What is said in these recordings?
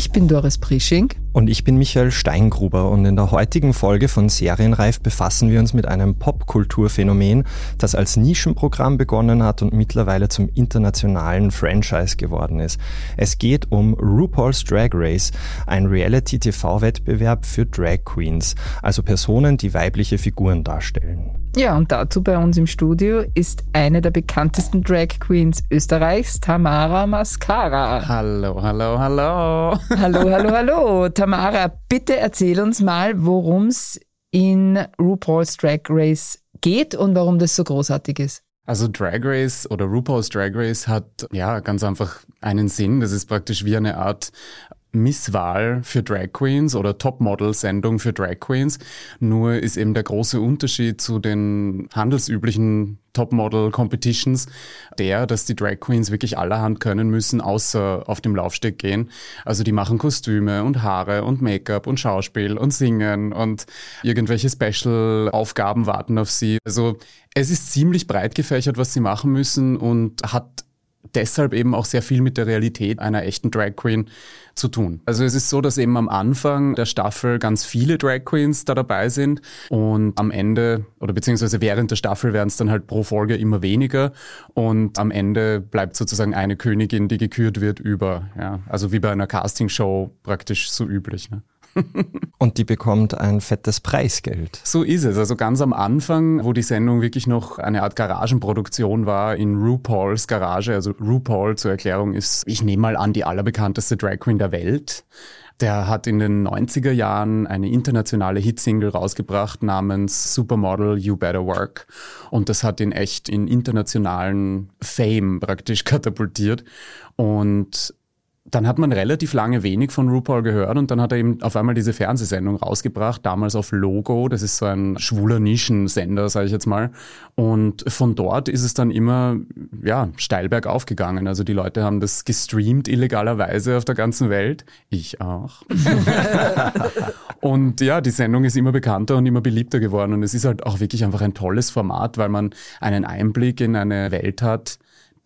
Ich bin Doris Prisching. Und ich bin Michael Steingruber und in der heutigen Folge von Serienreif befassen wir uns mit einem Popkulturphänomen, das als Nischenprogramm begonnen hat und mittlerweile zum internationalen Franchise geworden ist. Es geht um RuPaul's Drag Race, ein Reality-TV-Wettbewerb für Drag Queens, also Personen, die weibliche Figuren darstellen. Ja, und dazu bei uns im Studio ist eine der bekanntesten Drag Queens Österreichs, Tamara Mascara. Hallo, hallo, hallo. Hallo, hallo, hallo. Tamara, bitte erzähl uns mal, worum es in RuPaul's Drag Race geht und warum das so großartig ist. Also Drag Race oder RuPaul's Drag Race hat ja ganz einfach einen Sinn. Das ist praktisch wie eine Art Misswahl für Drag Queens oder Topmodel-Sendung für Drag Queens. Nur ist eben der große Unterschied zu den handelsüblichen Topmodel-Competitions der, dass die Drag Queens wirklich allerhand können müssen, außer auf dem Laufsteg gehen. Also die machen Kostüme und Haare und Make-up und Schauspiel und Singen und irgendwelche Special-Aufgaben warten auf sie. Also es ist ziemlich breit gefächert, was sie machen müssen und hat deshalb eben auch sehr viel mit der Realität einer echten Drag Queen zu tun. Also es ist so, dass eben am Anfang der Staffel ganz viele Drag Queens da dabei sind und am Ende oder beziehungsweise während der Staffel werden es dann halt pro Folge immer weniger und am Ende bleibt sozusagen eine Königin, die gekürt wird über. Ja, also wie bei einer Castingshow praktisch so üblich. Ne? Und die bekommt ein fettes Preisgeld. So ist es. Also ganz am Anfang, wo die Sendung wirklich noch eine Art Garagenproduktion war in RuPaul's Garage. Also RuPaul zur Erklärung ist, ich nehme mal an, die allerbekannteste Drag Queen der Welt. Der hat in den 90er Jahren eine internationale Hitsingle rausgebracht namens Supermodel You Better Work. Und das hat ihn echt in internationalen Fame praktisch katapultiert. Und dann hat man relativ lange wenig von RuPaul gehört und dann hat er eben auf einmal diese Fernsehsendung rausgebracht, damals auf Logo, das ist so ein schwuler Nischensender, sage ich jetzt mal. Und von dort ist es dann immer ja, steil bergauf gegangen. Also die Leute haben das gestreamt illegalerweise auf der ganzen Welt. Ich auch. und ja, die Sendung ist immer bekannter und immer beliebter geworden und es ist halt auch wirklich einfach ein tolles Format, weil man einen Einblick in eine Welt hat,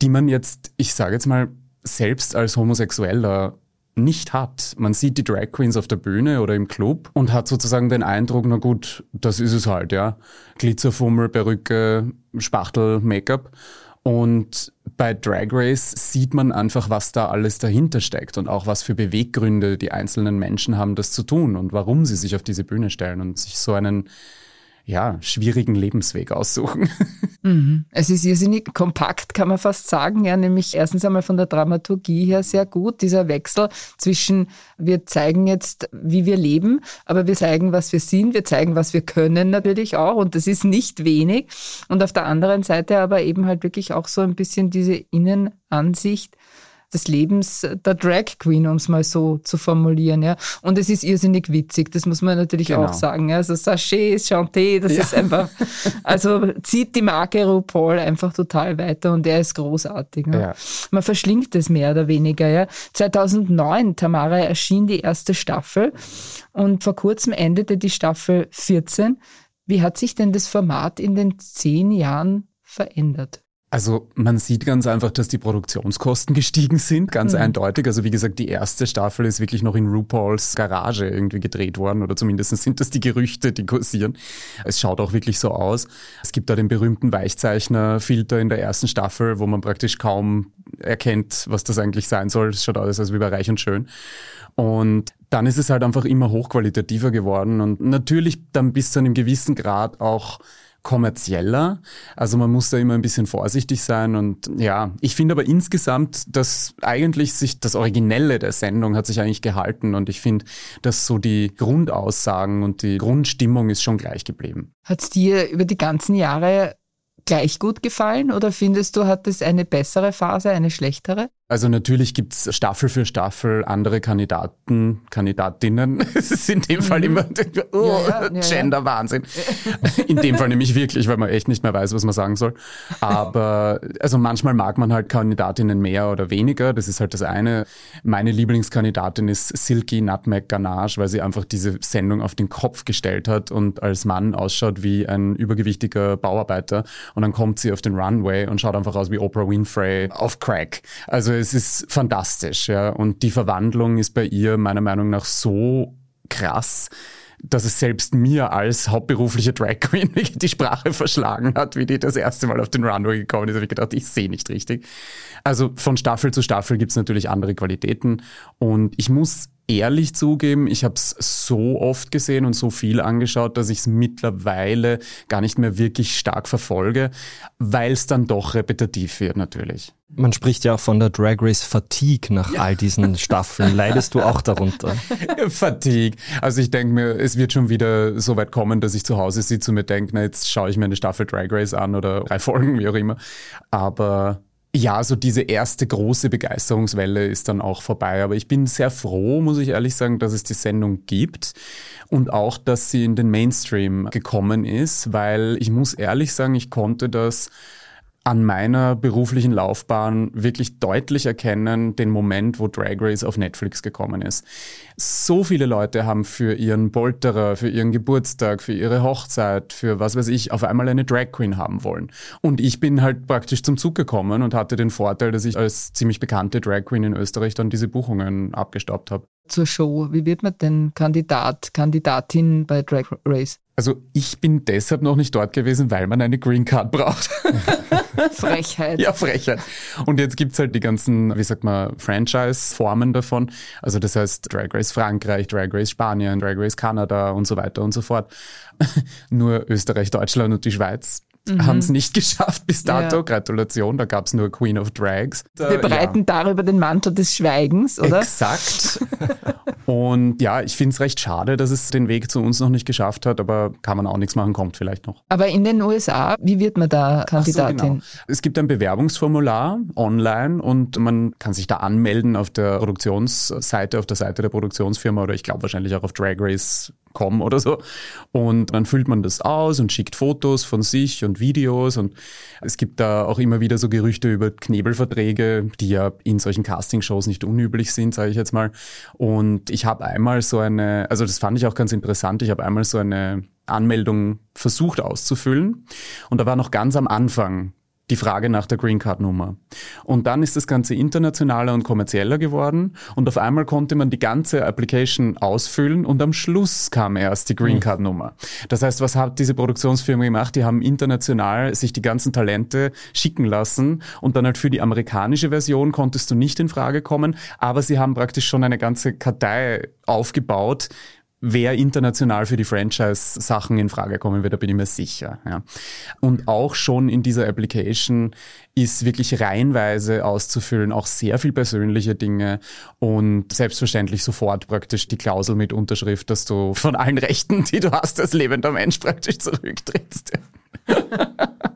die man jetzt, ich sage jetzt mal, selbst als Homosexueller nicht hat. Man sieht die Drag Queens auf der Bühne oder im Club und hat sozusagen den Eindruck, na gut, das ist es halt, ja. Glitzerfummel, Perücke, Spachtel, Make-up. Und bei Drag Race sieht man einfach, was da alles dahinter steckt und auch was für Beweggründe die einzelnen Menschen haben, das zu tun und warum sie sich auf diese Bühne stellen und sich so einen ja, schwierigen Lebensweg aussuchen. Mhm. Es ist irrsinnig kompakt, kann man fast sagen. Ja, nämlich erstens einmal von der Dramaturgie her sehr gut. Dieser Wechsel zwischen, wir zeigen jetzt, wie wir leben, aber wir zeigen, was wir sind, wir zeigen, was wir können natürlich auch. Und das ist nicht wenig. Und auf der anderen Seite aber eben halt wirklich auch so ein bisschen diese Innenansicht des Lebens der Drag Queen, um es mal so zu formulieren. Ja. Und es ist irrsinnig witzig, das muss man natürlich genau. auch sagen. Ja. Also Sachet, Chanté, das ja. ist einfach, also zieht die Marke RuPaul einfach total weiter und er ist großartig. Ne? Ja. Man verschlingt es mehr oder weniger. Ja. 2009, Tamara, erschien die erste Staffel und vor kurzem endete die Staffel 14. Wie hat sich denn das Format in den zehn Jahren verändert? Also man sieht ganz einfach, dass die Produktionskosten gestiegen sind, ganz mhm. eindeutig. Also wie gesagt, die erste Staffel ist wirklich noch in RuPauls Garage irgendwie gedreht worden oder zumindest sind das die Gerüchte, die kursieren. Es schaut auch wirklich so aus. Es gibt da den berühmten Weichzeichner-Filter in der ersten Staffel, wo man praktisch kaum erkennt, was das eigentlich sein soll. Es schaut aus, als wie bei Reich und Schön. Und dann ist es halt einfach immer hochqualitativer geworden und natürlich dann bis zu einem gewissen Grad auch kommerzieller. Also man muss da immer ein bisschen vorsichtig sein und ja, ich finde aber insgesamt, dass eigentlich sich das Originelle der Sendung hat sich eigentlich gehalten und ich finde, dass so die Grundaussagen und die Grundstimmung ist schon gleich geblieben. Hat es dir über die ganzen Jahre gleich gut gefallen oder findest du, hat es eine bessere Phase, eine schlechtere? Also natürlich gibt's Staffel für Staffel andere Kandidaten, Kandidatinnen. Es ist in dem Fall mhm. immer oh, ja, ja, Gender-Wahnsinn. In dem Fall nämlich wirklich, weil man echt nicht mehr weiß, was man sagen soll. Aber also manchmal mag man halt Kandidatinnen mehr oder weniger. Das ist halt das eine. Meine Lieblingskandidatin ist Silky Nutmeg Ganache, weil sie einfach diese Sendung auf den Kopf gestellt hat und als Mann ausschaut wie ein übergewichtiger Bauarbeiter. Und dann kommt sie auf den Runway und schaut einfach aus wie Oprah Winfrey auf Crack. Also es ist fantastisch, ja. Und die Verwandlung ist bei ihr meiner Meinung nach so krass, dass es selbst mir als hauptberufliche Drag Queen die Sprache verschlagen hat, wie die das erste Mal auf den Runway gekommen ist. habe ich gedacht, ich sehe nicht richtig. Also von Staffel zu Staffel gibt es natürlich andere Qualitäten. Und ich muss ehrlich zugeben, ich habe es so oft gesehen und so viel angeschaut, dass ich es mittlerweile gar nicht mehr wirklich stark verfolge, weil es dann doch repetitiv wird natürlich. Man spricht ja auch von der Drag Race Fatigue nach ja. all diesen Staffeln. Leidest du auch darunter? Fatigue. Also ich denke mir, es wird schon wieder so weit kommen, dass ich zu Hause sitze und mir denke, na jetzt schaue ich mir eine Staffel Drag Race an oder drei Folgen, wie auch immer. Aber ja, so diese erste große Begeisterungswelle ist dann auch vorbei. Aber ich bin sehr froh, muss ich ehrlich sagen, dass es die Sendung gibt und auch, dass sie in den Mainstream gekommen ist, weil ich muss ehrlich sagen, ich konnte das an meiner beruflichen Laufbahn wirklich deutlich erkennen, den Moment, wo Drag Race auf Netflix gekommen ist. So viele Leute haben für ihren Bolterer, für ihren Geburtstag, für ihre Hochzeit, für was weiß ich, auf einmal eine Drag Queen haben wollen. Und ich bin halt praktisch zum Zug gekommen und hatte den Vorteil, dass ich als ziemlich bekannte Drag Queen in Österreich dann diese Buchungen abgestaubt habe. Zur Show, wie wird man denn Kandidat, Kandidatin bei Drag Race? Also ich bin deshalb noch nicht dort gewesen, weil man eine Green Card braucht. Frechheit. ja, Frechheit. Und jetzt gibt's halt die ganzen, wie sagt man, Franchise-Formen davon. Also das heißt Drag Race Frankreich, Drag Race Spanien, Drag Race Kanada und so weiter und so fort. Nur Österreich, Deutschland und die Schweiz mhm. haben es nicht geschafft bis dato. Ja. Gratulation, da gab es nur Queen of Drags. Wir breiten ja. darüber den Mantel des Schweigens, oder? Exakt. Und ja, ich finde es recht schade, dass es den Weg zu uns noch nicht geschafft hat, aber kann man auch nichts machen, kommt vielleicht noch. Aber in den USA, wie wird man da Kandidatin? So, genau. Es gibt ein Bewerbungsformular online und man kann sich da anmelden auf der Produktionsseite, auf der Seite der Produktionsfirma oder ich glaube wahrscheinlich auch auf Drag Race com oder so. Und dann füllt man das aus und schickt Fotos von sich und Videos. Und es gibt da auch immer wieder so Gerüchte über Knebelverträge, die ja in solchen Castingshows nicht unüblich sind, sage ich jetzt mal. Und ich habe einmal so eine, also das fand ich auch ganz interessant, ich habe einmal so eine Anmeldung versucht auszufüllen. Und da war noch ganz am Anfang die Frage nach der Green Card Nummer. Und dann ist das Ganze internationaler und kommerzieller geworden und auf einmal konnte man die ganze Application ausfüllen und am Schluss kam erst die Green hm. Card Nummer. Das heißt, was hat diese Produktionsfirma gemacht? Die haben international sich die ganzen Talente schicken lassen und dann halt für die amerikanische Version konntest du nicht in Frage kommen, aber sie haben praktisch schon eine ganze Kartei aufgebaut, wer international für die Franchise-Sachen in Frage kommen wird, da bin ich mir sicher. Ja. Und auch schon in dieser Application ist wirklich reihenweise auszufüllen, auch sehr viel persönliche Dinge und selbstverständlich sofort praktisch die Klausel mit Unterschrift, dass du von allen Rechten, die du hast als lebender Mensch praktisch zurücktrittst.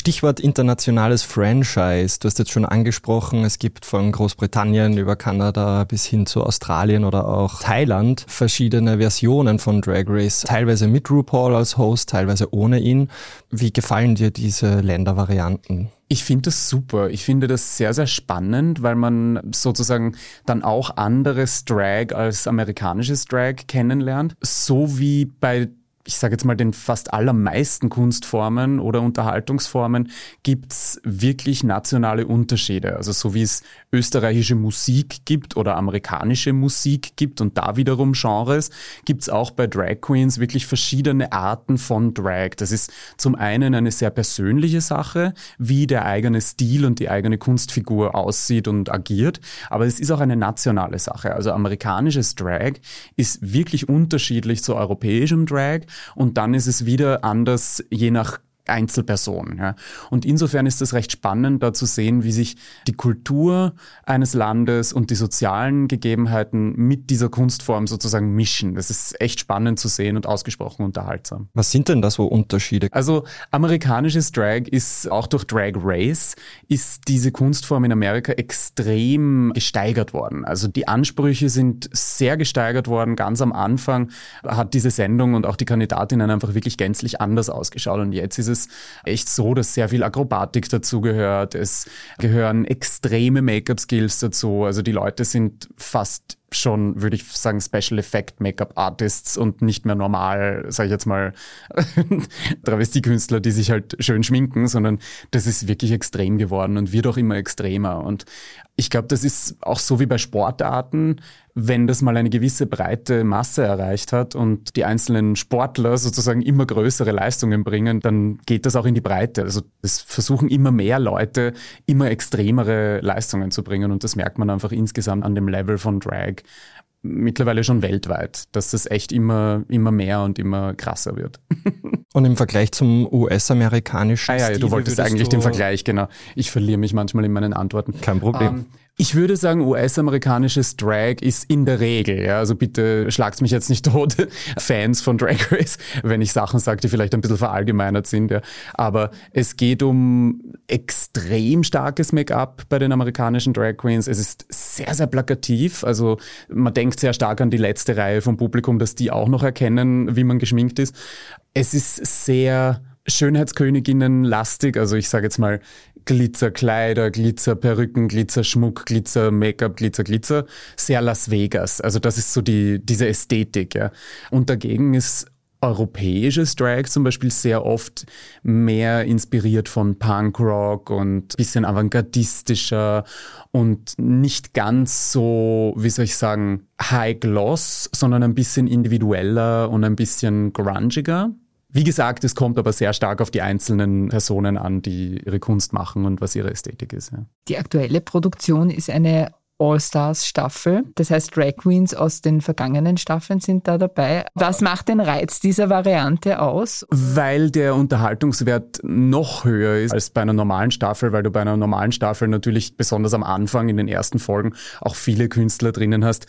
Stichwort internationales Franchise. Du hast jetzt schon angesprochen, es gibt von Großbritannien über Kanada bis hin zu Australien oder auch Thailand verschiedene Versionen von Drag Race, teilweise mit RuPaul als Host, teilweise ohne ihn. Wie gefallen dir diese Ländervarianten? Ich finde das super. Ich finde das sehr, sehr spannend, weil man sozusagen dann auch anderes Drag als amerikanisches Drag kennenlernt. So wie bei ich sage jetzt mal, den fast allermeisten Kunstformen oder Unterhaltungsformen gibt's wirklich nationale Unterschiede. Also so wie es österreichische Musik gibt oder amerikanische Musik gibt und da wiederum Genres, gibt's auch bei Drag Queens wirklich verschiedene Arten von Drag. Das ist zum einen eine sehr persönliche Sache, wie der eigene Stil und die eigene Kunstfigur aussieht und agiert, aber es ist auch eine nationale Sache. Also amerikanisches Drag ist wirklich unterschiedlich zu europäischem Drag und dann ist es wieder anders, je nach Einzelperson. Ja. Und insofern ist es recht spannend, da zu sehen, wie sich die Kultur eines Landes und die sozialen Gegebenheiten mit dieser Kunstform sozusagen mischen. Das ist echt spannend zu sehen und ausgesprochen unterhaltsam. Was sind denn da so Unterschiede? Also amerikanisches Drag ist auch durch Drag Race ist diese Kunstform in Amerika extrem gesteigert worden. Also die Ansprüche sind sehr gesteigert worden. Ganz am Anfang hat diese Sendung und auch die Kandidatinnen einfach wirklich gänzlich anders ausgeschaut. Und jetzt ist es echt so, dass sehr viel Akrobatik dazugehört. Es gehören extreme Make-up-Skills dazu. Also die Leute sind fast schon, würde ich sagen, Special Effect Make-up Artists und nicht mehr normal, sage ich jetzt mal, Travestiekünstler, die sich halt schön schminken, sondern das ist wirklich extrem geworden und wird auch immer extremer. Und ich glaube, das ist auch so wie bei Sportarten, wenn das mal eine gewisse breite Masse erreicht hat und die einzelnen Sportler sozusagen immer größere Leistungen bringen, dann geht das auch in die Breite. Also es versuchen immer mehr Leute, immer extremere Leistungen zu bringen und das merkt man einfach insgesamt an dem Level von Drag mittlerweile schon weltweit, dass das echt immer, immer mehr und immer krasser wird. Und im Vergleich zum US-amerikanischen ah, ja, du wolltest eigentlich den Vergleich, genau. Ich verliere mich manchmal in meinen Antworten. Kein Problem. Um, ähm, ich würde sagen, US-amerikanisches Drag ist in der Regel, ja, also bitte schlagt mich jetzt nicht tot, Fans von Drag Race, wenn ich Sachen sage, die vielleicht ein bisschen verallgemeinert sind, ja. Aber es geht um extrem starkes Make-up bei den amerikanischen Drag Queens. Es ist sehr, sehr plakativ. Also man denkt sehr stark an die letzte Reihe vom Publikum, dass die auch noch erkennen, wie man geschminkt ist. Es ist sehr Schönheitsköniginnen lastig, also ich sage jetzt mal Glitzerkleider, Glitzerperücken, Glitzerschmuck, Glitzer Make-up, Glitzer Glitzer, sehr Las Vegas. Also das ist so die diese Ästhetik, ja. Und dagegen ist europäisches Drag zum Beispiel sehr oft mehr inspiriert von Punkrock und bisschen avantgardistischer und nicht ganz so, wie soll ich sagen, High Gloss, sondern ein bisschen individueller und ein bisschen grungiger. Wie gesagt, es kommt aber sehr stark auf die einzelnen Personen an, die ihre Kunst machen und was ihre Ästhetik ist. Ja. Die aktuelle Produktion ist eine All-Stars-Staffel. Das heißt, Drag Queens aus den vergangenen Staffeln sind da dabei. Was macht den Reiz dieser Variante aus? Weil der Unterhaltungswert noch höher ist als bei einer normalen Staffel, weil du bei einer normalen Staffel natürlich besonders am Anfang in den ersten Folgen auch viele Künstler drinnen hast,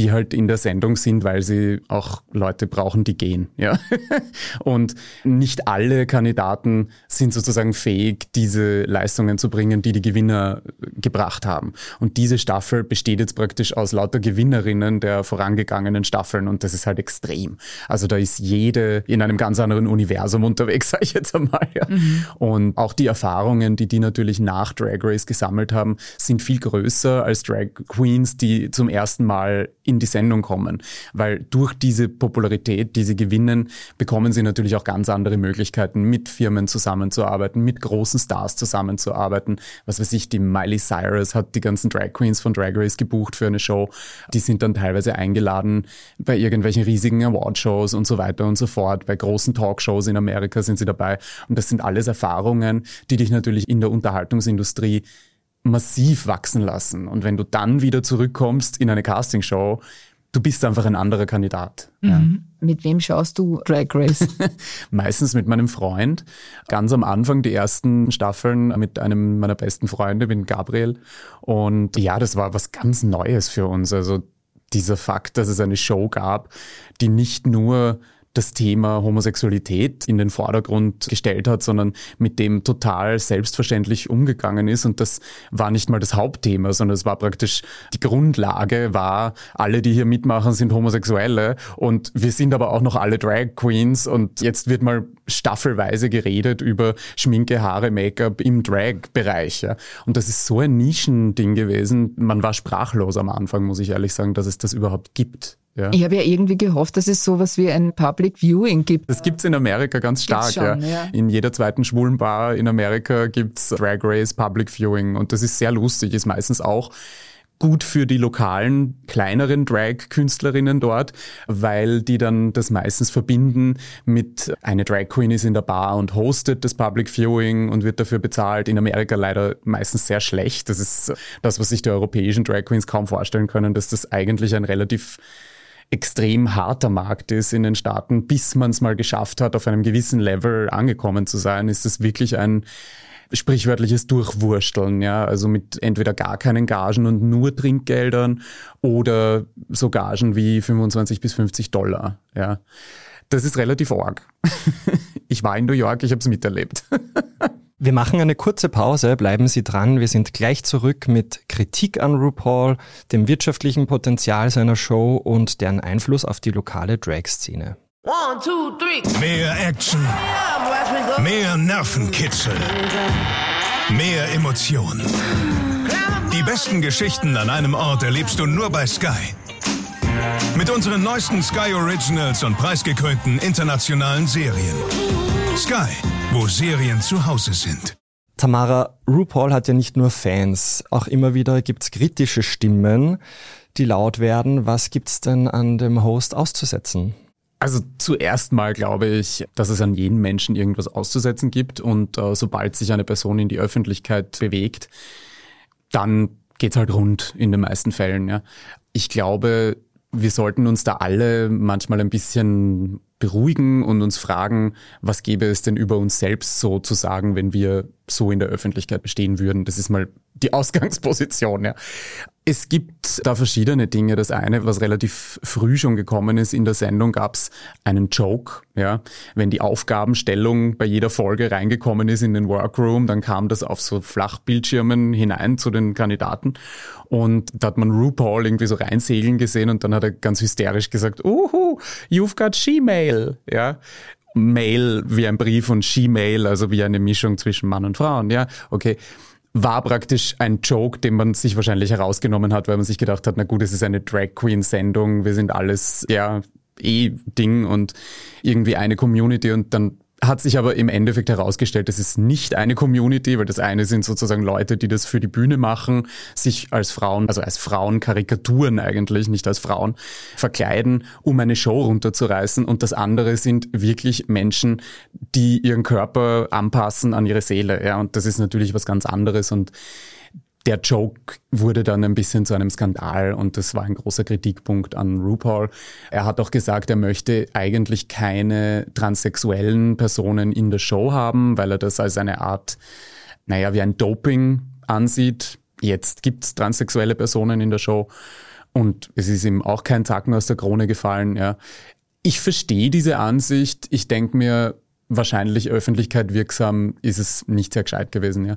die halt in der Sendung sind, weil sie auch Leute brauchen, die gehen. Ja? Und nicht alle Kandidaten sind sozusagen fähig, diese Leistungen zu bringen, die die Gewinner gebracht haben. Und diese Staffel besteht jetzt praktisch aus lauter Gewinnerinnen der vorangegangenen Staffeln und das ist halt extrem. Also da ist jede in einem ganz anderen Universum unterwegs, sage ich jetzt einmal. Ja? Mhm. Und auch die Erfahrungen, die die natürlich nach Drag Race gesammelt haben, sind viel größer als Drag Queens, die zum ersten Mal in die Sendung kommen. Weil durch diese Popularität, die sie gewinnen, bekommen sie natürlich auch ganz andere Möglichkeiten, mit Firmen zusammenzuarbeiten, mit großen Stars zusammenzuarbeiten. Was weiß ich, die Miley Cyrus hat die ganzen Drag Queens von Drag Race gebucht für eine Show. Die sind dann teilweise eingeladen bei irgendwelchen riesigen Awardshows und so weiter und so fort. Bei großen Talkshows in Amerika sind sie dabei. Und das sind alles Erfahrungen, die dich natürlich in der Unterhaltungsindustrie massiv wachsen lassen. Und wenn du dann wieder zurückkommst in eine Castingshow, du bist einfach ein anderer Kandidat. Mhm. Ja. Mit wem schaust du Drag Race? Meistens mit meinem Freund. Ganz am Anfang die ersten Staffeln mit einem meiner besten Freunde, mit Gabriel. Und ja, das war was ganz Neues für uns. Also dieser Fakt, dass es eine Show gab, die nicht nur das Thema Homosexualität in den Vordergrund gestellt hat, sondern mit dem total selbstverständlich umgegangen ist. Und das war nicht mal das Hauptthema, sondern es war praktisch die Grundlage war, alle, die hier mitmachen, sind Homosexuelle und wir sind aber auch noch alle Drag Queens und jetzt wird mal staffelweise geredet über Schminke, Haare, Make-up im Drag-Bereich. Ja. Und das ist so ein Nischending gewesen. Man war sprachlos am Anfang, muss ich ehrlich sagen, dass es das überhaupt gibt. Ja. Ich habe ja irgendwie gehofft, dass es sowas wie ein Public Viewing gibt. Das gibt's in Amerika ganz stark. Schon, ja. ja. In jeder zweiten schwulen Bar in Amerika gibt's Drag Race Public Viewing und das ist sehr lustig, ist meistens auch gut für die lokalen, kleineren Drag-Künstlerinnen dort, weil die dann das meistens verbinden mit eine Drag Queen ist in der Bar und hostet das Public Viewing und wird dafür bezahlt. In Amerika leider meistens sehr schlecht. Das ist das, was sich die europäischen Drag Queens kaum vorstellen können, dass das eigentlich ein relativ extrem harter Markt ist in den Staaten, bis man es mal geschafft hat, auf einem gewissen Level angekommen zu sein, ist es wirklich ein sprichwörtliches Durchwursteln, ja, also mit entweder gar keinen Gagen und nur Trinkgeldern oder so Gagen wie 25 bis 50 Dollar, ja. Das ist relativ arg. ich war in New York, ich habe es miterlebt. Wir machen eine kurze Pause, bleiben Sie dran. Wir sind gleich zurück mit Kritik an RuPaul, dem wirtschaftlichen Potenzial seiner Show und deren Einfluss auf die lokale Drag-Szene. Mehr Action, mehr Nervenkitzel, mehr Emotion. Die besten Geschichten an einem Ort erlebst du nur bei Sky. Mit unseren neuesten Sky Originals und preisgekrönten internationalen Serien. Sky, wo Serien zu Hause sind. Tamara, RuPaul hat ja nicht nur Fans, auch immer wieder gibt's kritische Stimmen, die laut werden. Was gibt's denn an dem Host auszusetzen? Also zuerst mal glaube ich, dass es an jeden Menschen irgendwas auszusetzen gibt und äh, sobald sich eine Person in die Öffentlichkeit bewegt, dann geht's halt rund in den meisten Fällen. Ja. Ich glaube, wir sollten uns da alle manchmal ein bisschen beruhigen und uns fragen, was gäbe es denn über uns selbst so zu sagen, wenn wir so in der Öffentlichkeit bestehen würden. Das ist mal die Ausgangsposition, ja. Es gibt da verschiedene Dinge. Das eine, was relativ früh schon gekommen ist in der Sendung, gab es einen Joke. Ja, wenn die Aufgabenstellung bei jeder Folge reingekommen ist in den Workroom, dann kam das auf so Flachbildschirmen hinein zu den Kandidaten und da hat man RuPaul irgendwie so reinsegeln gesehen und dann hat er ganz hysterisch gesagt, uhu, you've got She-Mail. Ja, Mail wie ein Brief und She-Mail, also wie eine Mischung zwischen Mann und Frauen. Ja, okay war praktisch ein Joke, den man sich wahrscheinlich herausgenommen hat, weil man sich gedacht hat, na gut, es ist eine Drag Queen Sendung, wir sind alles ja eh Ding und irgendwie eine Community und dann hat sich aber im Endeffekt herausgestellt, das ist nicht eine Community, weil das eine sind sozusagen Leute, die das für die Bühne machen, sich als Frauen, also als Frauenkarikaturen eigentlich, nicht als Frauen, verkleiden, um eine Show runterzureißen. Und das andere sind wirklich Menschen, die ihren Körper anpassen an ihre Seele. Ja, und das ist natürlich was ganz anderes und der Joke wurde dann ein bisschen zu einem Skandal und das war ein großer Kritikpunkt an RuPaul. Er hat auch gesagt, er möchte eigentlich keine transsexuellen Personen in der Show haben, weil er das als eine Art, naja, wie ein Doping ansieht. Jetzt gibt's transsexuelle Personen in der Show und es ist ihm auch kein Zacken aus der Krone gefallen. Ja. Ich verstehe diese Ansicht. Ich denke mir, wahrscheinlich Öffentlichkeit wirksam ist es nicht sehr gescheit gewesen. Ja.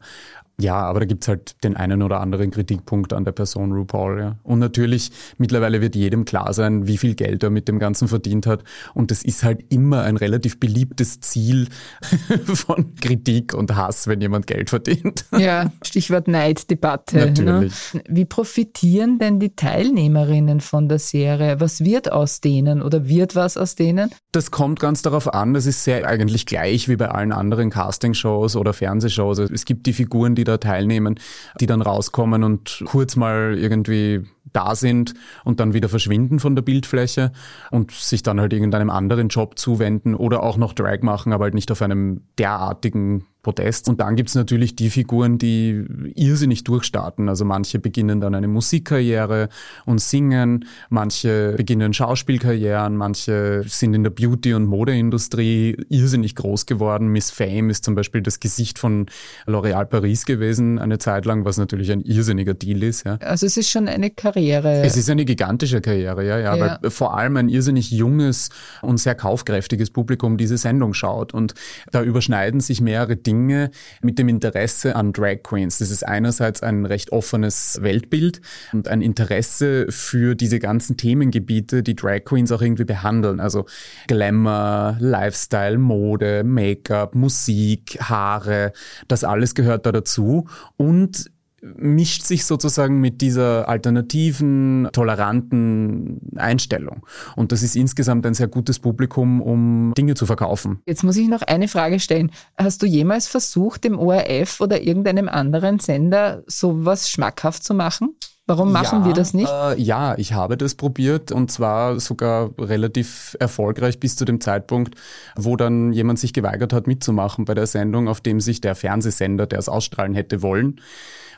Ja, aber da gibt's halt den einen oder anderen Kritikpunkt an der Person RuPaul. Ja. Und natürlich, mittlerweile wird jedem klar sein, wie viel Geld er mit dem Ganzen verdient hat. Und das ist halt immer ein relativ beliebtes Ziel von Kritik und Hass, wenn jemand Geld verdient. Ja, Stichwort Neiddebatte. Ne? Natürlich. Ne? Wie profitieren denn die Teilnehmerinnen von der Serie? Was wird aus denen oder wird was aus denen? Das kommt ganz darauf an. Das ist sehr eigentlich gleich wie bei allen anderen Castingshows oder Fernsehshows. Es gibt die Figuren, die die da teilnehmen, die dann rauskommen und kurz mal irgendwie da sind und dann wieder verschwinden von der Bildfläche und sich dann halt irgendeinem anderen Job zuwenden oder auch noch Drag machen, aber halt nicht auf einem derartigen Protest. Und dann gibt's natürlich die Figuren, die irrsinnig durchstarten. Also manche beginnen dann eine Musikkarriere und singen, manche beginnen Schauspielkarrieren, manche sind in der Beauty- und Modeindustrie irrsinnig groß geworden. Miss Fame ist zum Beispiel das Gesicht von L'Oréal Paris gewesen eine Zeit lang, was natürlich ein irrsinniger Deal ist. Ja. Also es ist schon eine Karriere. Es ist eine gigantische Karriere, ja, ja, ja. weil vor allem ein irrsinnig junges und sehr kaufkräftiges Publikum diese Sendung schaut. Und da überschneiden sich mehrere Dinge Dinge mit dem Interesse an Drag Queens. Das ist einerseits ein recht offenes Weltbild und ein Interesse für diese ganzen Themengebiete, die Drag Queens auch irgendwie behandeln. Also Glamour, Lifestyle, Mode, Make-up, Musik, Haare, das alles gehört da dazu. Und mischt sich sozusagen mit dieser alternativen, toleranten Einstellung. Und das ist insgesamt ein sehr gutes Publikum, um Dinge zu verkaufen. Jetzt muss ich noch eine Frage stellen. Hast du jemals versucht, dem ORF oder irgendeinem anderen Sender sowas schmackhaft zu machen? Warum machen ja, wir das nicht? Äh, ja, ich habe das probiert und zwar sogar relativ erfolgreich bis zu dem Zeitpunkt, wo dann jemand sich geweigert hat mitzumachen bei der Sendung, auf dem sich der Fernsehsender, der es ausstrahlen hätte wollen,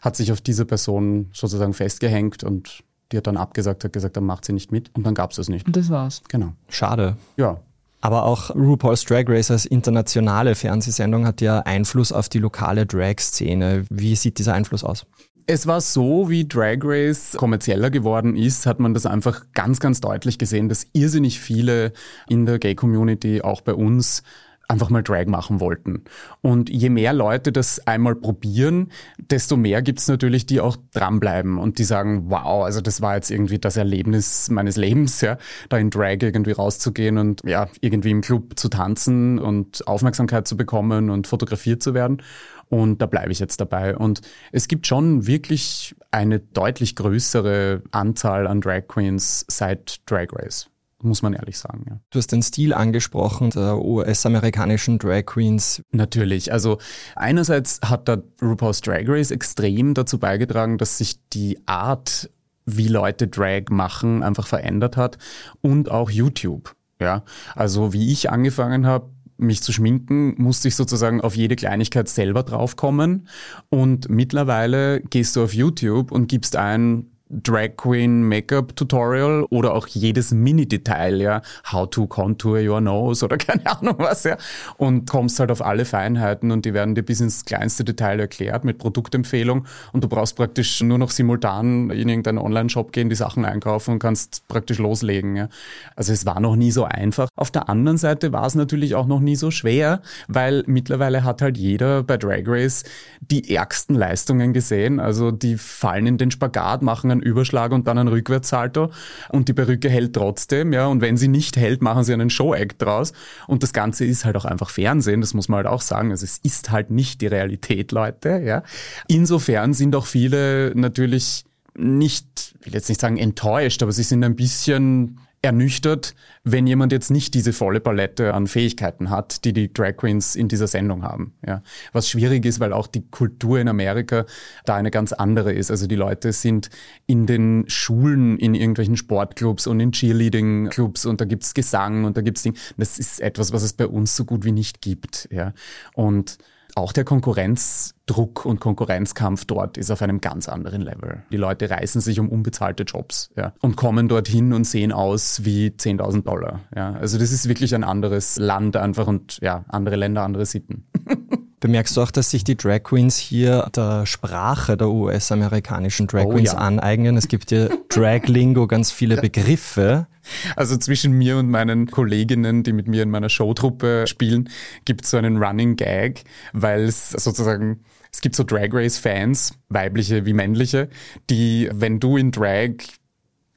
hat sich auf diese Person sozusagen festgehängt und Die hat dann abgesagt, hat gesagt, dann macht sie nicht mit und dann gab es das nicht. Und das war's. Genau. Schade. Ja. Aber auch RuPaul's Drag Race als internationale Fernsehsendung hat ja Einfluss auf die lokale Drag-Szene. Wie sieht dieser Einfluss aus? Es war so, wie Drag Race kommerzieller geworden ist, hat man das einfach ganz, ganz deutlich gesehen, dass irrsinnig viele in der Gay-Community, auch bei uns, einfach mal Drag machen wollten. Und je mehr Leute das einmal probieren, desto mehr gibt's natürlich, die auch dranbleiben und die sagen, wow, also das war jetzt irgendwie das Erlebnis meines Lebens, ja, da in Drag irgendwie rauszugehen und ja, irgendwie im Club zu tanzen und Aufmerksamkeit zu bekommen und fotografiert zu werden. Und da bleibe ich jetzt dabei. Und es gibt schon wirklich eine deutlich größere Anzahl an Drag Queens seit Drag Race muss man ehrlich sagen. Ja. Du hast den Stil angesprochen der US-amerikanischen Drag Queens. Natürlich. Also einerseits hat da RuPaul's Drag Race extrem dazu beigetragen, dass sich die Art, wie Leute Drag machen, einfach verändert hat und auch YouTube. Ja, also wie ich angefangen habe, mich zu schminken, musste ich sozusagen auf jede Kleinigkeit selber draufkommen. Und mittlerweile gehst du auf YouTube und gibst ein, Drag Queen Make-up Tutorial oder auch jedes Mini-Detail, ja, how to contour your nose oder keine Ahnung was, ja, und kommst halt auf alle Feinheiten und die werden dir bis ins kleinste Detail erklärt mit Produktempfehlung und du brauchst praktisch nur noch simultan in irgendeinen Online-Shop gehen, die Sachen einkaufen und kannst praktisch loslegen, ja. Also es war noch nie so einfach. Auf der anderen Seite war es natürlich auch noch nie so schwer, weil mittlerweile hat halt jeder bei Drag Race die ärgsten Leistungen gesehen, also die fallen in den Spagat, machen einen Überschlag und dann einen Rückwärtssalto und die Perücke hält trotzdem, ja, und wenn sie nicht hält, machen sie einen Show-Act draus und das Ganze ist halt auch einfach Fernsehen, das muss man halt auch sagen, also es ist halt nicht die Realität, Leute, ja. Insofern sind auch viele natürlich nicht, ich will jetzt nicht sagen enttäuscht, aber sie sind ein bisschen ernüchtert, wenn jemand jetzt nicht diese volle Palette an Fähigkeiten hat, die die Drag Queens in dieser Sendung haben. Ja. Was schwierig ist, weil auch die Kultur in Amerika da eine ganz andere ist. Also die Leute sind in den Schulen, in irgendwelchen Sportclubs und in Cheerleading-Clubs und da gibt's Gesang und da gibt's Dinge. Das ist etwas, was es bei uns so gut wie nicht gibt. Ja. Und auch der Konkurrenzdruck und Konkurrenzkampf dort ist auf einem ganz anderen Level. Die Leute reißen sich um unbezahlte Jobs ja, und kommen dorthin und sehen aus wie 10.000 Dollar. Ja. Also das ist wirklich ein anderes Land einfach und ja, andere Länder, andere Sitten. Bemerkst du auch, dass sich die Drag Queens hier der Sprache der US-amerikanischen Drag oh Queens oh, ja. aneignen? Es gibt ja Drag-Lingo, ganz viele Begriffe. Also zwischen mir und meinen Kolleginnen, die mit mir in meiner Showtruppe spielen, gibt es so einen Running Gag, weil es sozusagen es gibt so Drag Race Fans, weibliche wie männliche, die, wenn du in Drag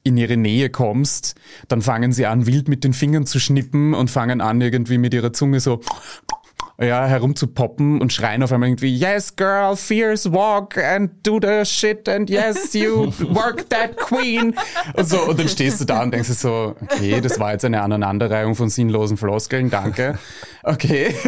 in ihre Nähe kommst, dann fangen sie an, wild mit den Fingern zu schnippen und fangen an, irgendwie mit ihrer Zunge so ja, herumzupoppen und schreien auf einmal irgendwie, yes girl, fierce walk and do the shit and yes, you work that queen. Und so, und dann stehst du da und denkst dir so, okay, das war jetzt eine Aneinanderreihung von sinnlosen Floskeln, danke. Okay.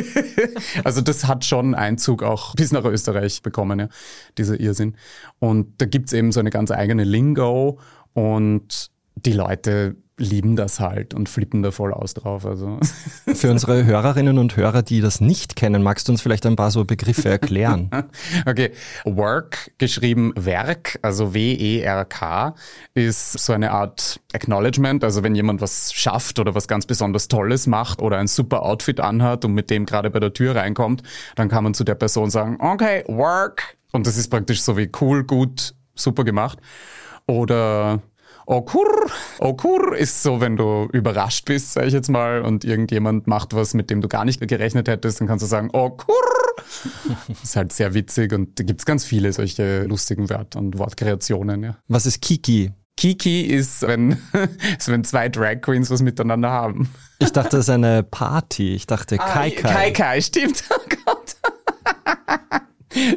Also das hat schon Einzug auch bis nach Österreich bekommen, ja, dieser Irrsinn. Und da gibt's eben so eine ganz eigene Lingo und die Leute lieben das halt und flippen da voll aus drauf. Also. Für unsere Hörerinnen und Hörer, die das nicht kennen, magst du uns vielleicht ein paar so Begriffe erklären? okay. Work, geschrieben Werk, also W-E-R-K, ist so eine Art Acknowledgement. Also wenn jemand was schafft oder was ganz besonders Tolles macht oder ein super Outfit anhat und mit dem gerade bei der Tür reinkommt, dann kann man zu der Person sagen, okay, work. Und das ist praktisch so wie cool, gut, super gemacht. Oder Okur. Okur ist so, wenn du überrascht bist, sag ich jetzt mal, und irgendjemand macht was, mit dem du gar nicht gerechnet hättest, dann kannst du sagen, Okur. ist halt sehr witzig und da gibt's ganz viele solche lustigen Wörter und Wortkreationen. Ja. Was ist Kiki? Kiki ist, wenn, ist, wenn zwei Drag Queens was miteinander haben. Ich dachte, das ist eine Party. Ich dachte Kai Kai. Ah, Kai Kai, stimmt. Oh Gott.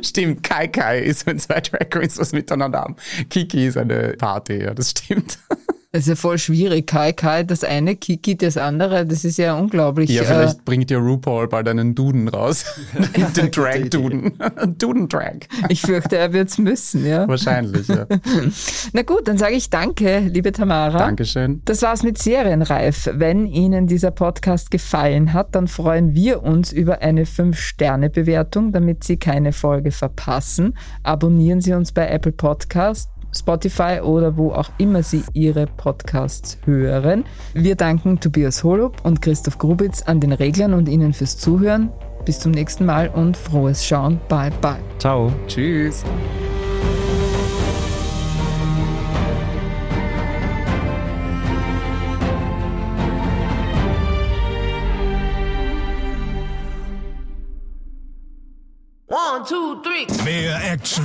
Stimmt, Kai Kai ist, wenn zwei Drag Queens was miteinander haben. Kiki ist eine Party, ja, das stimmt. Das ist ja voll schwierig. Kai Kai das eine, Kiki das andere, das ist ja unglaublich. Ja, vielleicht äh, bringt ja RuPaul bald einen Duden raus. Den Drag-Duden. Duden-Drag. Ich fürchte, er wird's müssen, ja. Wahrscheinlich, ja. Na gut, dann sage ich danke, liebe Tamara. Dankeschön. Das war's mit Serienreif. Wenn Ihnen dieser Podcast gefallen hat, dann freuen wir uns über eine 5-Sterne-Bewertung, damit Sie keine Folge verpassen. Abonnieren Sie uns bei Apple Podcast Spotify oder wo auch immer Sie Ihre Podcasts hören. Wir danken Tobias Holub und Christoph Grubitz an den Reglern und Ihnen fürs Zuhören. Bis zum nächsten Mal und frohes Schauen. Bye bye. Ciao. Tschüss. One, two, three. Mehr Action.